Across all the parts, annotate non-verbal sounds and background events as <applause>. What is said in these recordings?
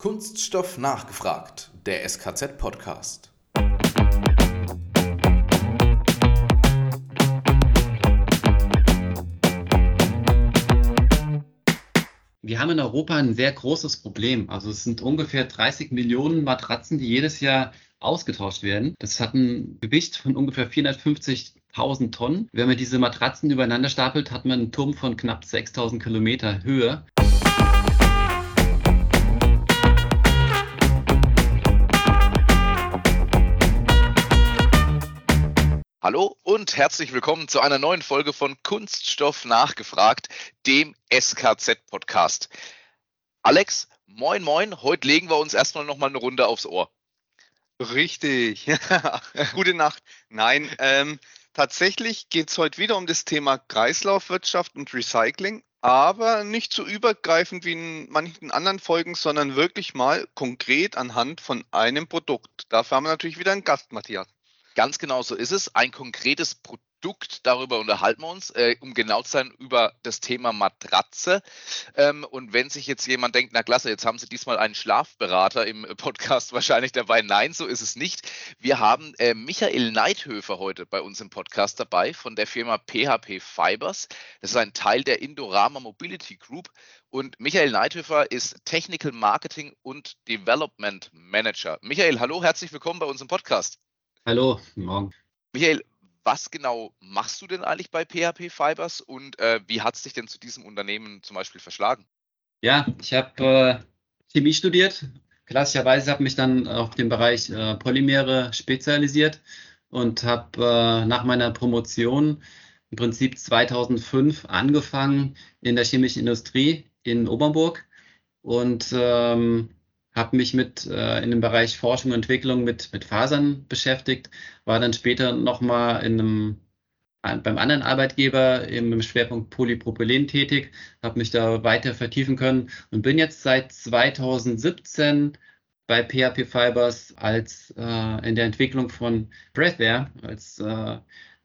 Kunststoff nachgefragt, der SKZ-Podcast. Wir haben in Europa ein sehr großes Problem. Also es sind ungefähr 30 Millionen Matratzen, die jedes Jahr ausgetauscht werden. Das hat ein Gewicht von ungefähr 450.000 Tonnen. Wenn man diese Matratzen übereinander stapelt, hat man einen Turm von knapp 6.000 Kilometer Höhe. Hallo und herzlich willkommen zu einer neuen Folge von Kunststoff nachgefragt, dem SKZ-Podcast. Alex, moin moin, heute legen wir uns erstmal nochmal eine Runde aufs Ohr. Richtig. <laughs> Gute Nacht. Nein, ähm, tatsächlich geht es heute wieder um das Thema Kreislaufwirtschaft und Recycling, aber nicht so übergreifend wie in manchen anderen Folgen, sondern wirklich mal konkret anhand von einem Produkt. Dafür haben wir natürlich wieder einen Gast, Matthias. Ganz genau so ist es. Ein konkretes Produkt, darüber unterhalten wir uns, äh, um genau zu sein, über das Thema Matratze. Ähm, und wenn sich jetzt jemand denkt, na klasse, jetzt haben Sie diesmal einen Schlafberater im Podcast <laughs> wahrscheinlich dabei. Nein, so ist es nicht. Wir haben äh, Michael Neidhöfer heute bei uns im Podcast dabei von der Firma PHP Fibers. Das ist ein Teil der Indorama Mobility Group. Und Michael Neidhöfer ist Technical Marketing und Development Manager. Michael, hallo, herzlich willkommen bei uns im Podcast. Hallo, morgen. Michael, was genau machst du denn eigentlich bei PHP Fibers und äh, wie hat es dich denn zu diesem Unternehmen zum Beispiel verschlagen? Ja, ich habe äh, Chemie studiert. Klassischerweise habe mich dann auf den Bereich äh, Polymere spezialisiert und habe äh, nach meiner Promotion im Prinzip 2005 angefangen in der chemischen Industrie in Obernburg und ähm, habe mich mit äh, in dem Bereich Forschung und Entwicklung mit, mit Fasern beschäftigt, war dann später nochmal in einem beim anderen Arbeitgeber im Schwerpunkt Polypropylen tätig, habe mich da weiter vertiefen können und bin jetzt seit 2017 bei PHP Fibers als äh, in der Entwicklung von Breathware als äh,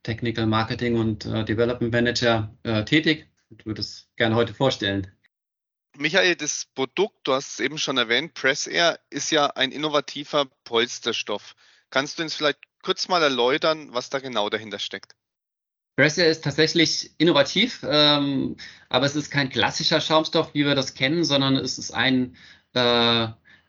Technical Marketing und äh, Development Manager äh, tätig. Ich würde es gerne heute vorstellen. Michael, das Produkt, du hast es eben schon erwähnt, Press Air ist ja ein innovativer Polsterstoff. Kannst du uns vielleicht kurz mal erläutern, was da genau dahinter steckt? Press Air ist tatsächlich innovativ, ähm, aber es ist kein klassischer Schaumstoff, wie wir das kennen, sondern es ist ein, äh,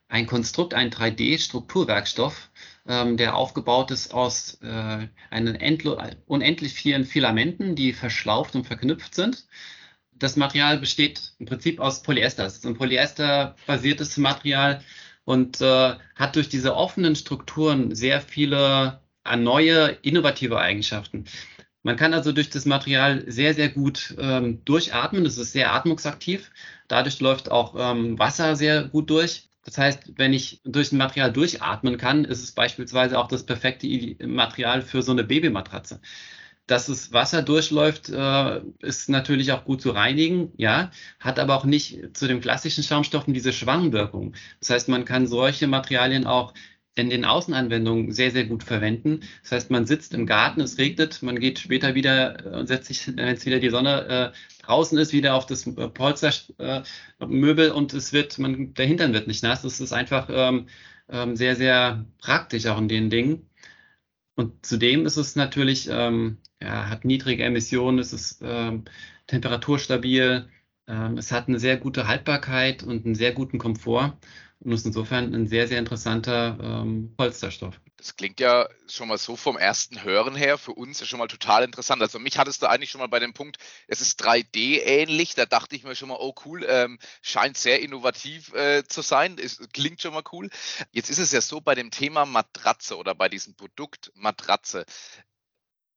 ein Konstrukt, ein 3D-Strukturwerkstoff, ähm, der aufgebaut ist aus äh, einen unendlich vielen Filamenten, die verschlauft und verknüpft sind das Material besteht im Prinzip aus Polyester. Es ist ein Polyester-basiertes Material und äh, hat durch diese offenen Strukturen sehr viele äh, neue, innovative Eigenschaften. Man kann also durch das Material sehr, sehr gut ähm, durchatmen. Es ist sehr atmungsaktiv. Dadurch läuft auch ähm, Wasser sehr gut durch. Das heißt, wenn ich durch ein Material durchatmen kann, ist es beispielsweise auch das perfekte Material für so eine Babymatratze. Dass es Wasser durchläuft, äh, ist natürlich auch gut zu reinigen, ja, hat aber auch nicht zu den klassischen Schaumstoffen diese Schwangwirkung. Das heißt, man kann solche Materialien auch in den Außenanwendungen sehr, sehr gut verwenden. Das heißt, man sitzt im Garten, es regnet, man geht später wieder äh, und setzt sich, <laughs> wenn es wieder die Sonne äh, draußen ist, wieder auf das äh, Polstermöbel äh, und es wird, man, der Hintern wird nicht nass. Das ist einfach ähm, ähm, sehr, sehr praktisch auch in den Dingen. Und zudem ist es natürlich, ähm, ja, hat niedrige Emissionen, es ist ähm, temperaturstabil, ähm, es hat eine sehr gute Haltbarkeit und einen sehr guten Komfort und ist insofern ein sehr, sehr interessanter ähm, Polsterstoff. Das klingt ja schon mal so vom ersten Hören her für uns ja schon mal total interessant. Also mich hattest du eigentlich schon mal bei dem Punkt, es ist 3D ähnlich. Da dachte ich mir schon mal, oh cool, ähm, scheint sehr innovativ äh, zu sein. Es klingt schon mal cool. Jetzt ist es ja so bei dem Thema Matratze oder bei diesem Produkt Matratze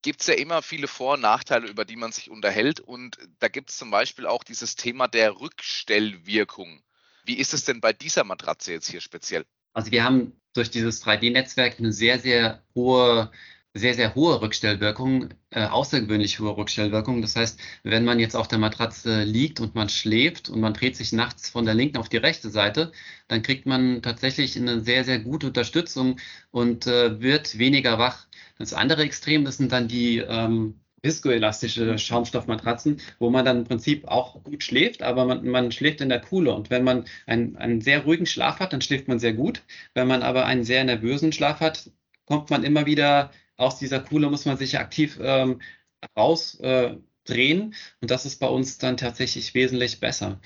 gibt es ja immer viele Vor- und Nachteile, über die man sich unterhält. Und da gibt es zum Beispiel auch dieses Thema der Rückstellwirkung. Wie ist es denn bei dieser Matratze jetzt hier speziell? Also wir haben durch dieses 3D-Netzwerk eine sehr, sehr hohe sehr, sehr hohe Rückstellwirkung, äh, außergewöhnlich hohe Rückstellwirkung. Das heißt, wenn man jetzt auf der Matratze liegt und man schläft und man dreht sich nachts von der linken auf die rechte Seite, dann kriegt man tatsächlich eine sehr, sehr gute Unterstützung und äh, wird weniger wach. Das andere Extrem, das sind dann die, ähm, viskoelastische Schaumstoffmatratzen, wo man dann im Prinzip auch gut schläft, aber man, man schläft in der Kuhle. Und wenn man einen, einen sehr ruhigen Schlaf hat, dann schläft man sehr gut. Wenn man aber einen sehr nervösen Schlaf hat, kommt man immer wieder aus dieser Kuhle, muss man sich aktiv ähm, rausdrehen. Äh, und das ist bei uns dann tatsächlich wesentlich besser.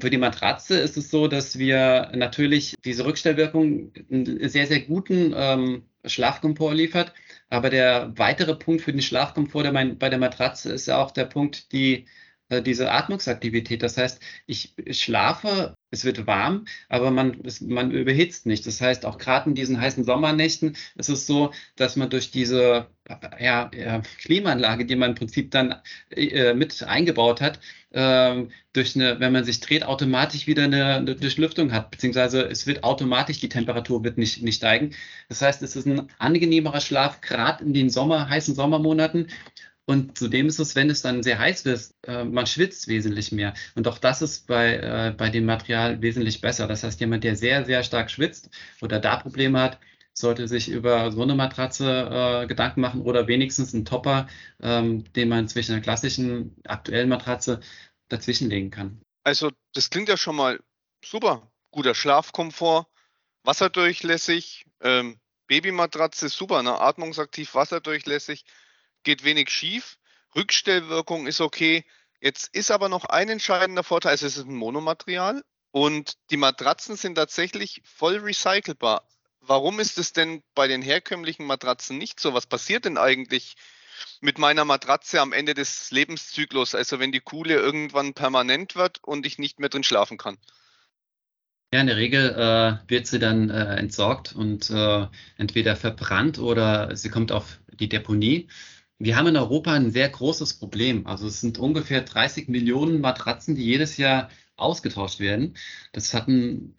Für die Matratze ist es so, dass wir natürlich diese Rückstellwirkung einen sehr, sehr guten ähm, Schlafkomfort liefert. Aber der weitere Punkt für den Schlafkomfort bei der Matratze ist ja auch der Punkt, die diese Atmungsaktivität. Das heißt, ich schlafe, es wird warm, aber man, es, man überhitzt nicht. Das heißt, auch gerade in diesen heißen Sommernächten ist es so, dass man durch diese ja, ja, Klimaanlage, die man im Prinzip dann äh, mit eingebaut hat, ähm, durch eine, wenn man sich dreht, automatisch wieder eine, eine, Durchlüftung hat, beziehungsweise es wird automatisch, die Temperatur wird nicht, nicht steigen. Das heißt, es ist ein angenehmerer Schlaf, gerade in den Sommer, heißen Sommermonaten. Und zudem ist es, wenn es dann sehr heiß wird, äh, man schwitzt wesentlich mehr. Und auch das ist bei, äh, bei dem Material wesentlich besser. Das heißt, jemand, der sehr, sehr stark schwitzt oder da Probleme hat, sollte sich über so eine Matratze äh, Gedanken machen oder wenigstens einen Topper, ähm, den man zwischen einer klassischen aktuellen Matratze dazwischenlegen kann. Also das klingt ja schon mal super. Guter Schlafkomfort, wasserdurchlässig, ähm, Babymatratze super, ne? atmungsaktiv, wasserdurchlässig geht wenig schief. Rückstellwirkung ist okay. Jetzt ist aber noch ein entscheidender Vorteil, es ist ein Monomaterial und die Matratzen sind tatsächlich voll recycelbar. Warum ist es denn bei den herkömmlichen Matratzen nicht so? Was passiert denn eigentlich mit meiner Matratze am Ende des Lebenszyklus, also wenn die Kuhle irgendwann permanent wird und ich nicht mehr drin schlafen kann? Ja, in der Regel äh, wird sie dann äh, entsorgt und äh, entweder verbrannt oder sie kommt auf die Deponie. Wir haben in Europa ein sehr großes Problem. Also es sind ungefähr 30 Millionen Matratzen, die jedes Jahr ausgetauscht werden. Das hat ein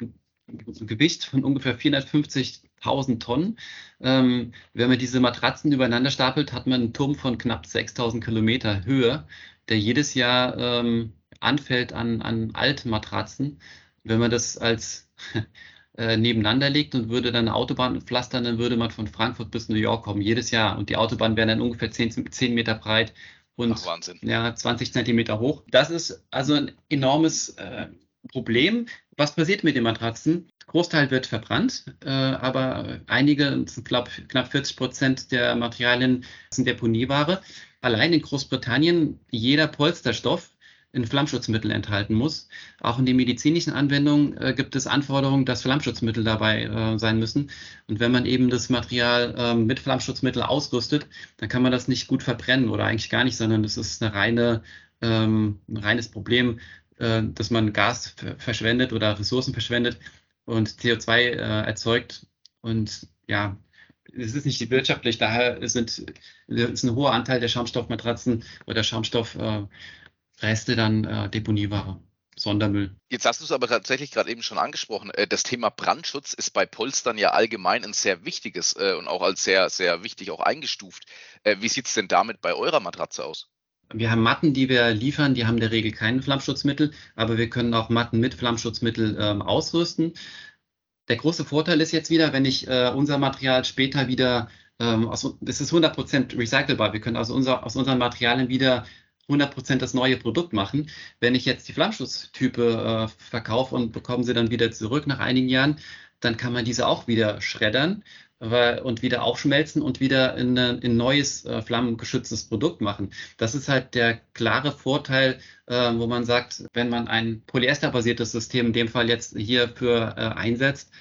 Gewicht von ungefähr 450.000 Tonnen. Ähm, wenn man diese Matratzen übereinander stapelt, hat man einen Turm von knapp 6.000 Kilometer Höhe, der jedes Jahr ähm, anfällt an, an Altmatratzen. Wenn man das als äh, nebeneinander legt und würde dann eine Autobahn pflastern, dann würde man von Frankfurt bis New York kommen, jedes Jahr. Und die Autobahn wäre dann ungefähr 10, 10 Meter breit und Ach, ja, 20 Zentimeter hoch. Das ist also ein enormes äh, Problem. Was passiert mit den Matratzen? Großteil wird verbrannt, äh, aber einige, glaube knapp 40 Prozent der Materialien sind Deponieware. Allein in Großbritannien jeder Polsterstoff in Flammschutzmittel enthalten muss. Auch in den medizinischen Anwendungen äh, gibt es Anforderungen, dass Flammschutzmittel dabei äh, sein müssen. Und wenn man eben das Material äh, mit Flammschutzmittel ausrüstet, dann kann man das nicht gut verbrennen oder eigentlich gar nicht, sondern das ist eine reine, ähm, ein reines Problem, äh, dass man Gas verschwendet oder Ressourcen verschwendet und CO2 äh, erzeugt. Und ja, es ist nicht wirtschaftlich, daher sind, ist ein hoher Anteil der Schaumstoffmatratzen oder Schaumstoff äh, Reste dann äh, Deponieware. Sondermüll. Jetzt hast du es aber tatsächlich gerade eben schon angesprochen. Äh, das Thema Brandschutz ist bei Polstern ja allgemein ein sehr wichtiges äh, und auch als sehr, sehr wichtig auch eingestuft. Äh, wie sieht es denn damit bei eurer Matratze aus? Wir haben Matten, die wir liefern, die haben in der Regel kein Flammschutzmittel, aber wir können auch Matten mit Flammschutzmittel ähm, ausrüsten. Der große Vorteil ist jetzt wieder, wenn ich äh, unser Material später wieder, ähm, aus, das ist 100% recycelbar, wir können aus, unser, aus unseren Materialien wieder 100% das neue Produkt machen. Wenn ich jetzt die Flammschutztype äh, verkaufe und bekomme sie dann wieder zurück nach einigen Jahren, dann kann man diese auch wieder schreddern weil, und wieder aufschmelzen und wieder in ein neues äh, flammengeschütztes Produkt machen. Das ist halt der klare Vorteil, äh, wo man sagt, wenn man ein polyesterbasiertes System in dem Fall jetzt hierfür äh, einsetzt,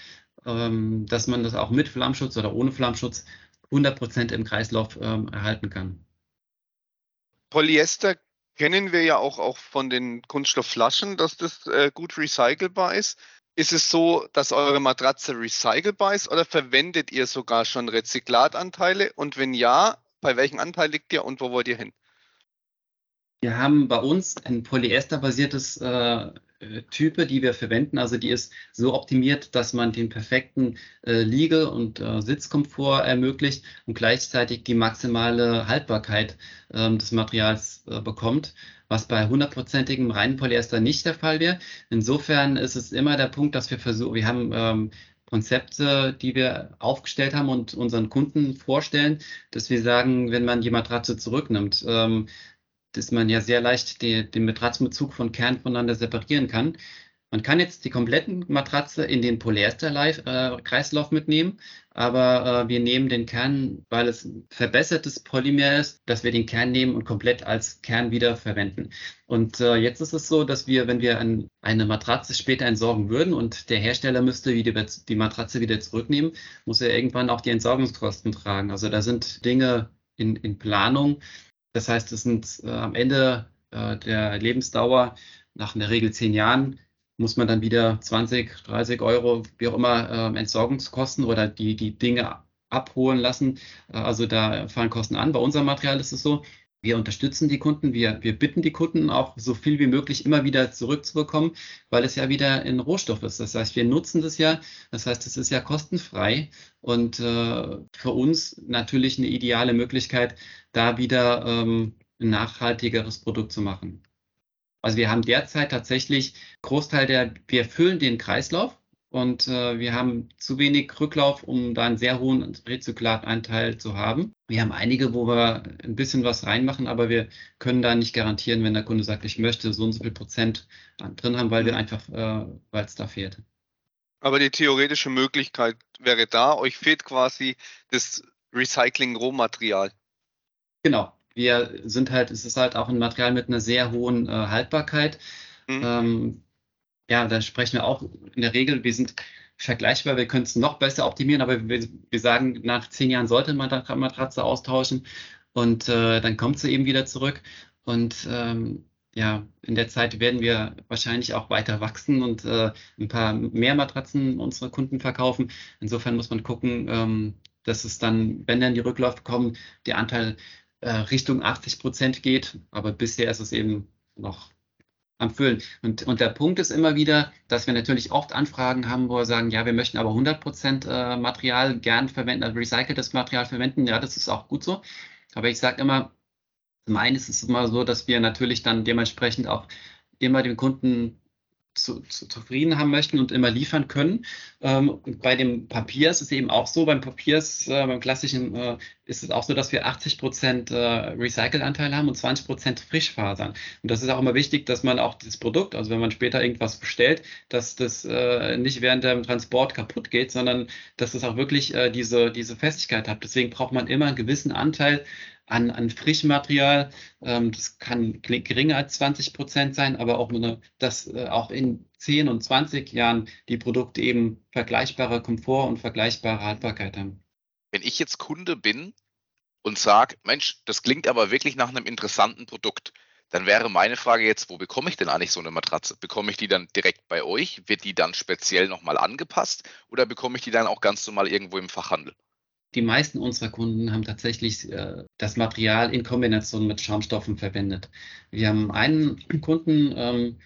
ähm, dass man das auch mit Flammschutz oder ohne Flammschutz 100% im Kreislauf ähm, erhalten kann. Polyester kennen wir ja auch, auch von den Kunststoffflaschen, dass das äh, gut recycelbar ist. Ist es so, dass eure Matratze recycelbar ist oder verwendet ihr sogar schon Rezyklatanteile? Und wenn ja, bei welchem Anteil liegt ihr und wo wollt ihr hin? Wir haben bei uns ein polyesterbasiertes äh, äh, Type, die wir verwenden. Also die ist so optimiert, dass man den perfekten äh, Liege- und äh, Sitzkomfort ermöglicht und gleichzeitig die maximale Haltbarkeit ähm, des Materials äh, bekommt, was bei hundertprozentigem reinen Polyester nicht der Fall wäre. Insofern ist es immer der Punkt, dass wir versuchen, wir haben ähm, Konzepte, die wir aufgestellt haben und unseren Kunden vorstellen, dass wir sagen, wenn man die Matratze zurücknimmt, ähm, dass man ja sehr leicht die, den Matratzenbezug von Kern voneinander separieren kann. Man kann jetzt die kompletten Matratze in den Polyester-Kreislauf äh, mitnehmen, aber äh, wir nehmen den Kern, weil es verbessertes Polymer ist, dass wir den Kern nehmen und komplett als Kern wieder verwenden. Und äh, jetzt ist es so, dass wir, wenn wir an eine Matratze später entsorgen würden und der Hersteller müsste wieder die Matratze wieder zurücknehmen, muss er irgendwann auch die Entsorgungskosten tragen. Also da sind Dinge in, in Planung. Das heißt, es sind äh, am Ende äh, der Lebensdauer nach in der Regel zehn Jahren muss man dann wieder 20, 30 Euro, wie auch immer, äh, Entsorgungskosten oder die, die Dinge abholen lassen. Äh, also da fallen Kosten an. Bei unserem Material ist es so, wir unterstützen die Kunden, wir, wir bitten die Kunden auch so viel wie möglich immer wieder zurückzubekommen, weil es ja wieder ein Rohstoff ist. Das heißt, wir nutzen das ja, das heißt, es ist ja kostenfrei und äh, für uns natürlich eine ideale Möglichkeit, da wieder ähm, ein nachhaltigeres Produkt zu machen. Also wir haben derzeit tatsächlich Großteil der, wir füllen den Kreislauf und äh, wir haben zu wenig Rücklauf, um da einen sehr hohen Rezyklatanteil zu haben. Wir haben einige, wo wir ein bisschen was reinmachen, aber wir können da nicht garantieren, wenn der Kunde sagt, ich möchte so und so viel Prozent drin haben, weil wir einfach, äh, weil es da fehlt. Aber die theoretische Möglichkeit wäre da, euch fehlt quasi das Recycling-Rohmaterial. Genau, wir sind halt, es ist halt auch ein Material mit einer sehr hohen äh, Haltbarkeit. Mhm. Ähm, ja, da sprechen wir auch in der Regel, wir sind vergleichbar, wir können es noch besser optimieren, aber wir, wir sagen, nach zehn Jahren sollte man die Matratze austauschen und äh, dann kommt sie eben wieder zurück. Und ähm, ja, in der Zeit werden wir wahrscheinlich auch weiter wachsen und äh, ein paar mehr Matratzen unsere Kunden verkaufen. Insofern muss man gucken, ähm, dass es dann, wenn dann die Rückläufe kommen, der Anteil äh, Richtung 80 Prozent geht. Aber bisher ist es eben noch am Füllen. Und, und der Punkt ist immer wieder, dass wir natürlich oft Anfragen haben, wo wir sagen, ja, wir möchten aber 100 Prozent äh, Material gern verwenden, also recyceltes Material verwenden. Ja, das ist auch gut so. Aber ich sage immer, zum einen ist es immer so, dass wir natürlich dann dementsprechend auch immer dem Kunden zu, zu, zufrieden haben möchten und immer liefern können. Ähm, bei dem Papier ist es eben auch so, beim Papier ist, äh, beim klassischen äh, ist es auch so, dass wir 80 Prozent äh, Recycle-Anteil haben und 20 Prozent Frischfasern. Und das ist auch immer wichtig, dass man auch das Produkt, also wenn man später irgendwas bestellt, dass das äh, nicht während dem Transport kaputt geht, sondern dass es auch wirklich äh, diese, diese Festigkeit hat. Deswegen braucht man immer einen gewissen Anteil an, an Frischmaterial. Ähm, das kann geringer als 20 Prozent sein, aber auch nur, dass äh, auch in 10 und 20 Jahren die Produkte eben vergleichbare Komfort und vergleichbare Haltbarkeit haben. Wenn ich jetzt Kunde bin und sage, Mensch, das klingt aber wirklich nach einem interessanten Produkt, dann wäre meine Frage jetzt, wo bekomme ich denn eigentlich so eine Matratze? Bekomme ich die dann direkt bei euch? Wird die dann speziell nochmal angepasst oder bekomme ich die dann auch ganz normal irgendwo im Fachhandel? Die meisten unserer Kunden haben tatsächlich äh, das Material in Kombination mit Schaumstoffen verwendet. Wir haben einen Kunden, ähm,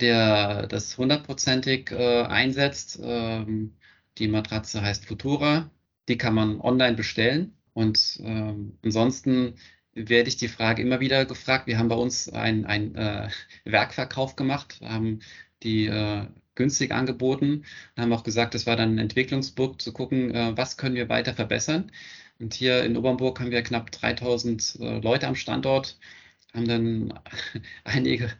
der das hundertprozentig äh, einsetzt. Ähm, die Matratze heißt Futura. Die kann man online bestellen. Und ähm, ansonsten werde ich die Frage immer wieder gefragt. Wir haben bei uns einen äh, Werkverkauf gemacht, haben die äh, günstig angeboten und haben auch gesagt, das war dann ein Entwicklungsburg zu gucken, äh, was können wir weiter verbessern. Und hier in Obernburg haben wir knapp 3000 äh, Leute am Standort, haben dann <laughs> einige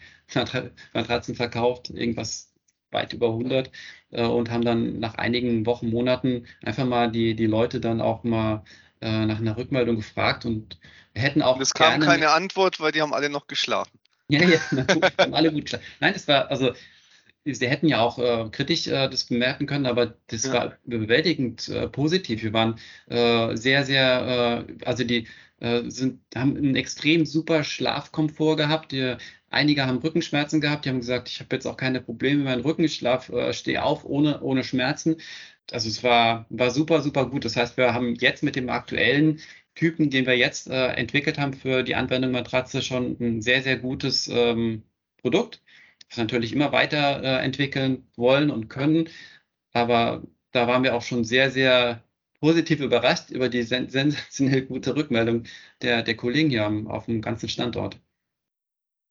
Matratzen verkauft, irgendwas weit über 100 äh, und haben dann nach einigen Wochen, Monaten einfach mal die, die Leute dann auch mal nach einer Rückmeldung gefragt und wir hätten auch. Und es kam keine Antwort, weil die haben alle noch geschlafen. Ja, ja, haben alle gut geschlafen. Nein, es war, also Sie hätten ja auch äh, kritisch äh, das bemerken können, aber das ja. war bewältigend äh, positiv. Wir waren äh, sehr, sehr, äh, also die äh, sind, haben einen extrem super Schlafkomfort gehabt. Die, einige haben Rückenschmerzen gehabt, die haben gesagt, ich habe jetzt auch keine Probleme mit meinem Rücken, ich schlaf, stehe auf ohne, ohne Schmerzen. Also es war, war super, super gut. Das heißt, wir haben jetzt mit dem aktuellen Typen, den wir jetzt entwickelt haben für die Anwendung Matratze, schon ein sehr, sehr gutes ähm, Produkt das natürlich immer weiter äh, entwickeln wollen und können. Aber da waren wir auch schon sehr, sehr positiv überrascht über die sen sensationell gute Rückmeldung der, der Kollegen hier am, auf dem ganzen Standort.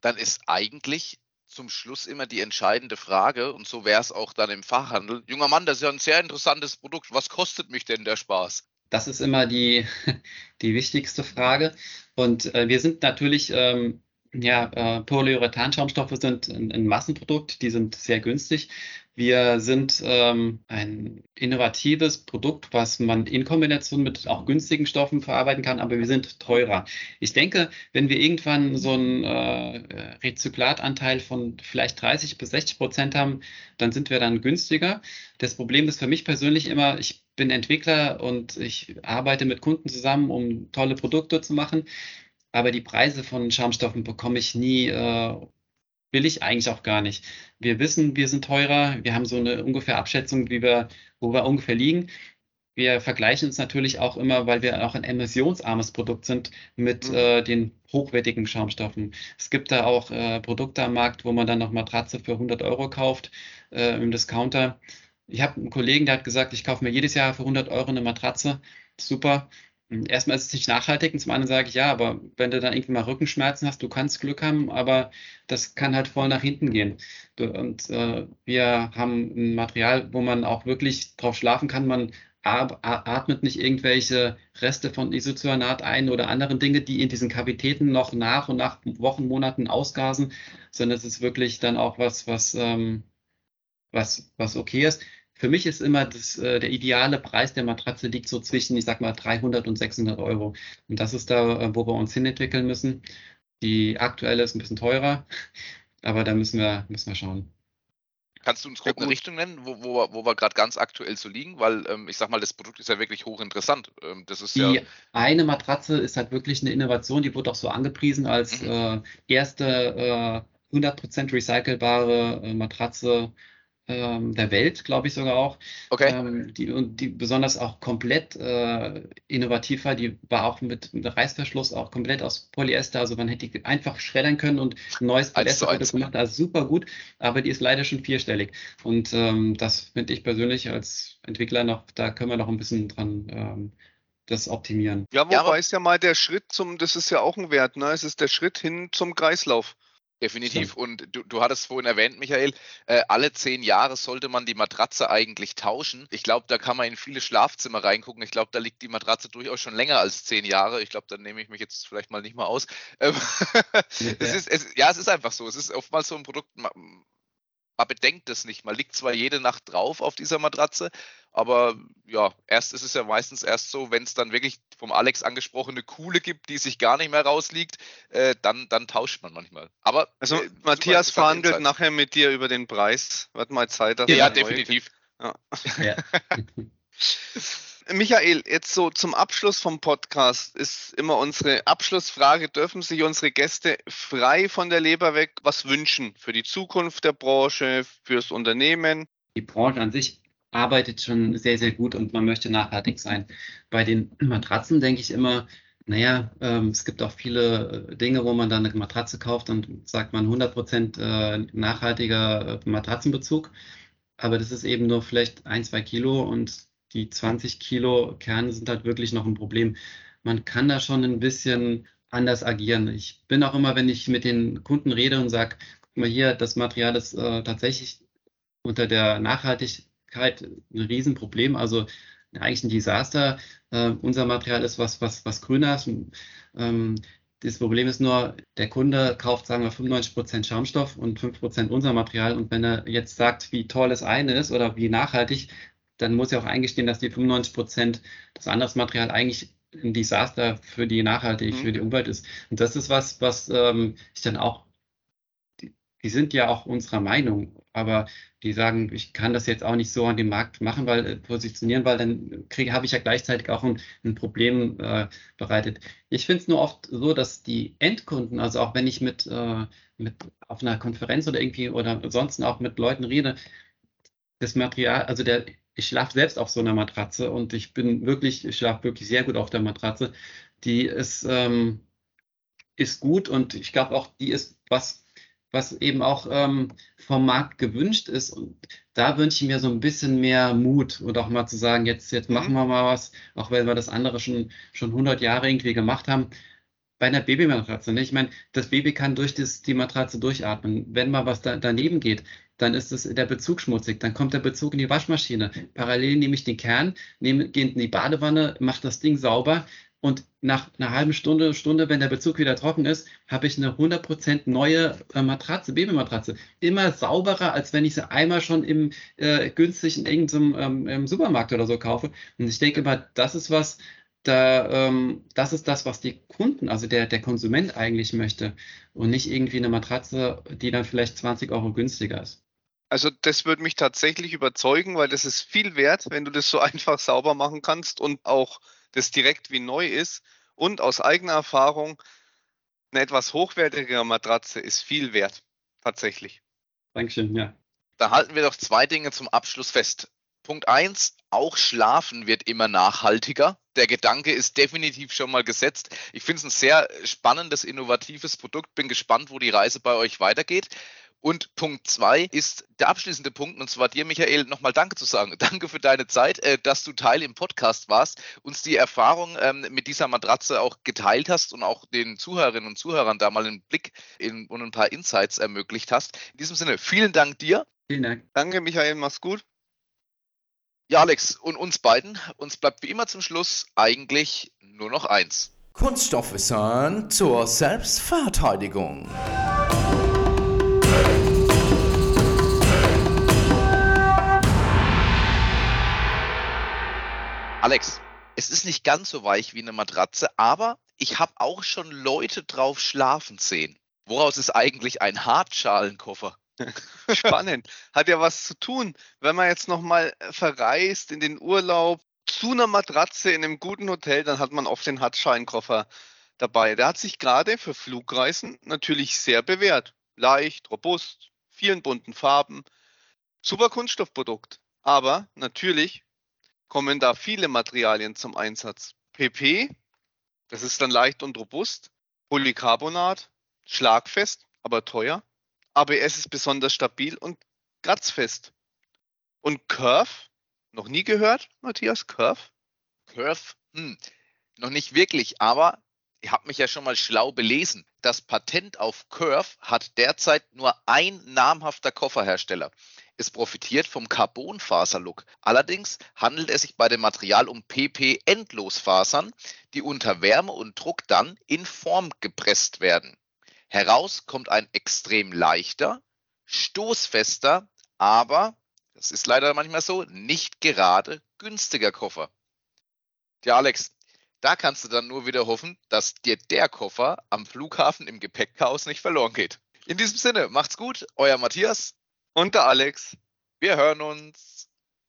Dann ist eigentlich zum Schluss immer die entscheidende Frage und so wäre es auch dann im Fachhandel. Junger Mann, das ist ja ein sehr interessantes Produkt. Was kostet mich denn der Spaß? Das ist immer die, <laughs> die wichtigste Frage. Und äh, wir sind natürlich, ähm, ja, äh, Polyurethanschaumstoffe sind ein, ein, Massenprodukt, die sind sehr günstig. Wir sind ähm, ein innovatives Produkt, was man in Kombination mit auch günstigen Stoffen verarbeiten kann, aber wir sind teurer. Ich denke, wenn wir irgendwann so einen äh, Rezyklatanteil von vielleicht 30 bis 60 Prozent haben, dann sind wir dann günstiger. Das Problem ist für mich persönlich immer, ich bin Entwickler und ich arbeite mit Kunden zusammen, um tolle Produkte zu machen. Aber die Preise von Schaumstoffen bekomme ich nie äh, will ich eigentlich auch gar nicht. Wir wissen, wir sind teurer, wir haben so eine ungefähr Abschätzung, wie wir, wo wir ungefähr liegen. Wir vergleichen uns natürlich auch immer, weil wir auch ein emissionsarmes Produkt sind, mit mhm. äh, den hochwertigen Schaumstoffen. Es gibt da auch äh, Produkte am Markt, wo man dann noch Matratze für 100 Euro kauft äh, im Discounter. Ich habe einen Kollegen, der hat gesagt, ich kaufe mir jedes Jahr für 100 Euro eine Matratze. Super. Erstmal ist es nicht nachhaltig und zum anderen sage ich, ja, aber wenn du dann irgendwie mal Rückenschmerzen hast, du kannst Glück haben, aber das kann halt voll nach hinten gehen. Und äh, wir haben ein Material, wo man auch wirklich drauf schlafen kann. Man atmet nicht irgendwelche Reste von Isocyanat ein oder anderen Dinge, die in diesen Kavitäten noch nach und nach Wochen, Monaten ausgasen, sondern es ist wirklich dann auch was, was, ähm, was, was okay ist. Für mich ist immer das, äh, der ideale Preis der Matratze liegt so zwischen, ich sag mal, 300 und 600 Euro. Und das ist da, äh, wo wir uns hinentwickeln müssen. Die aktuelle ist ein bisschen teurer, aber da müssen wir, müssen wir schauen. Kannst du uns grob eine Richtung nennen, wo, wo, wo wir gerade ganz aktuell so liegen? Weil ähm, ich sag mal, das Produkt ist ja wirklich hochinteressant. Ähm, das ist die ja eine Matratze ist halt wirklich eine Innovation, die wurde auch so angepriesen als mhm. äh, erste äh, 100% recycelbare äh, Matratze ähm, der Welt, glaube ich sogar auch. Okay. Ähm, die, und die besonders auch komplett äh, innovativ war. Die war auch mit, mit Reißverschluss auch komplett aus Polyester. Also man hätte die einfach schreddern können und ein neues Polyester wird gemacht. Also super gut, aber die ist leider schon vierstellig. Und ähm, das finde ich persönlich als Entwickler noch, da können wir noch ein bisschen dran ähm, das optimieren. Ja, wobei ja, ist ja mal der Schritt zum, das ist ja auch ein Wert, ne? Es ist der Schritt hin zum Kreislauf. Definitiv. So. Und du, du hattest vorhin erwähnt, Michael, äh, alle zehn Jahre sollte man die Matratze eigentlich tauschen. Ich glaube, da kann man in viele Schlafzimmer reingucken. Ich glaube, da liegt die Matratze durchaus schon länger als zehn Jahre. Ich glaube, da nehme ich mich jetzt vielleicht mal nicht mal aus. <laughs> Ähm, ja. es ist, es, ja, es ist einfach so. Es ist oftmals so ein Produkt, man bedenkt es nicht. Man liegt zwar jede Nacht drauf auf dieser Matratze, aber ja, erst ist es ja meistens erst so, wenn es dann wirklich vom Alex angesprochene Kuhle gibt, die sich gar nicht mehr rausliegt, äh, dann, dann tauscht man manchmal. Aber also äh, Matthias verhandelt nachher mit dir über den Preis. Warte mal Zeit. Ja, ja definitiv. Ja. ja. <laughs> <laughs> Michael, jetzt so zum Abschluss vom Podcast ist immer unsere Abschlussfrage, dürfen sich unsere Gäste frei von der Leber weg was wünschen für die Zukunft der Branche, fürs Unternehmen? Die Branche an sich arbeitet schon sehr, sehr gut und man möchte nachhaltig sein. Bei den Matratzen denke ich immer, naja, ähm, es gibt auch viele äh, Dinge, wo man dann eine Matratze kauft und sagt man 100% äh, nachhaltiger äh, Matratzenbezug. Aber das ist eben nur vielleicht ein, zwei Kilo und die 20 Kilo Kerne sind halt wirklich noch ein Problem. Man kann da schon ein bisschen anders agieren. Ich bin auch immer, wenn ich mit den Kunden rede und sage, guck mal hier, das Material ist äh, tatsächlich unter der Nachhaltigkeit ein Riesenproblem. Also eigentlich ein Desaster. Äh, unser Material ist was, was, was grüner ist. Ähm, das Problem ist nur, der Kunde kauft, sagen wir, 95% Schaumstoff und 5% unser Material. Und wenn er jetzt sagt, wie toll das eine ist oder wie nachhaltig, dann muss er auch eingestehen, dass die 95 Prozent das andere Material eigentlich ein Desaster für die Nachhaltigkeit, mhm. für die Umwelt ist. Und das ist was, was ähm, ich dann auch, die, die, sind ja auch unserer Meinung, aber die sagen, ich kann das jetzt auch nicht so an dem Markt machen, weil äh, positionieren, weil dann habe ich ja gleichzeitig auch ein, ein Problem äh, bereitet. Ich finde es nur oft so, dass die Endkunden, also auch wenn ich mit, äh, mit auf einer Konferenz oder irgendwie oder ansonsten auch mit Leuten rede, das Material, also der ich schlafe selbst auf so einer Matratze und ich bin wirklich, ich schlafe wirklich sehr gut auf der Matratze. Die ist, ähm, ist gut und ich glaube auch, die ist was, was eben auch ähm, vom Markt gewünscht ist. Und da wünsche ich mir so ein bisschen mehr Mut und auch mal zu sagen, jetzt, jetzt machen mhm. wir mal was, auch wenn wir das andere schon, schon 100 Jahre irgendwie gemacht haben. bei einer Babymatratze. Ne? Ich meine, das Baby kann durch das, die Matratze durchatmen. Wenn mal was da, daneben geht, dann ist es der Bezug schmutzig, dann kommt der Bezug in die Waschmaschine. Parallel nehme ich den Kern, nehme, gehe in die Badewanne, mache das Ding sauber und nach einer halben Stunde, Stunde, wenn der Bezug wieder trocken ist, habe ich eine 100% neue äh, Matratze, Babymatratze. Immer sauberer, als wenn ich sie einmal schon im äh, günstig in irgendeinem ähm, Supermarkt oder so kaufe. Und ich denke mal, das ist was, da, ähm, das ist das, was die Kunden, also der, der Konsument eigentlich möchte und nicht irgendwie eine Matratze, die dann vielleicht 20 Euro günstiger ist. Also das würde mich tatsächlich überzeugen, weil das ist viel wert, wenn du das so <laughs> einfach sauber machen kannst und auch das direkt wie neu ist. Und aus eigener Erfahrung, eine etwas hochwertigere Matratze ist viel wert, tatsächlich. Dankeschön, ja. Da halten wir doch zwei Dinge zum Abschluss fest. Punkt eins: auch Schlafen wird immer nachhaltiger. Der Gedanke ist definitiv schon mal gesetzt. Ich finde es ein sehr spannendes, innovatives Produkt. Bin gespannt, wo die Reise bei euch weitergeht. Und Punkt zwei ist der abschließende Punkt, und zwar dir, Michael, nochmal Danke zu sagen. <laughs> Danke für deine Zeit, äh, dass du Teil im Podcast warst, uns die Erfahrung ähm, mit dieser Matratze auch geteilt hast und auch den Zuhörerinnen und Zuhörern da mal einen Blick in, und ein paar Insights ermöglicht hast. In diesem Sinne, vielen Dank dir. Vielen Dank. Danke, Michael, mach's gut. Ja, Alex, und uns beiden, uns bleibt wie immer zum Schluss eigentlich nur noch eins. Kunststoffwissern zur Selbstverteidigung. Alex, es ist nicht ganz so weich wie eine Matratze, aber ich habe auch schon Leute drauf schlafen sehen. Woraus ist eigentlich ein Hartschalenkoffer? <laughs> Spannend. Hat ja was zu tun, wenn man jetzt nochmal verreist in den Urlaub zu einer Matratze in einem guten Hotel, dann hat man oft den Hartschalenkoffer dabei. Der hat sich gerade für Flugreisen natürlich sehr bewährt. Leicht, robust, vielen bunten Farben. Super Kunststoffprodukt. Aber natürlich kommen da viele Materialien zum Einsatz. PP, das ist dann leicht und robust. Polycarbonat, schlagfest, aber teuer. ABS ist besonders stabil und kratzfest. Und Curve, noch nie gehört, Matthias, Curve? Curve? Hm, noch nicht wirklich, aber ihr habt mich ja schon mal schlau belesen. Das Patent auf Curve hat derzeit nur ein namhafter Kofferhersteller. Es profitiert vom Carbonfaserlook. Allerdings handelt es sich bei dem Material um PP-Endlosfasern, die unter Wärme und Druck dann in Form gepresst werden. Heraus kommt ein extrem leichter, stoßfester, aber, das ist leider manchmal so, nicht gerade günstiger Koffer. Tja, Alex, da kannst du dann nur wieder hoffen, dass dir der Koffer am Flughafen im Gepäckchaos nicht verloren geht. In diesem Sinne, macht's gut, euer Matthias und der Alex. Wir hören uns.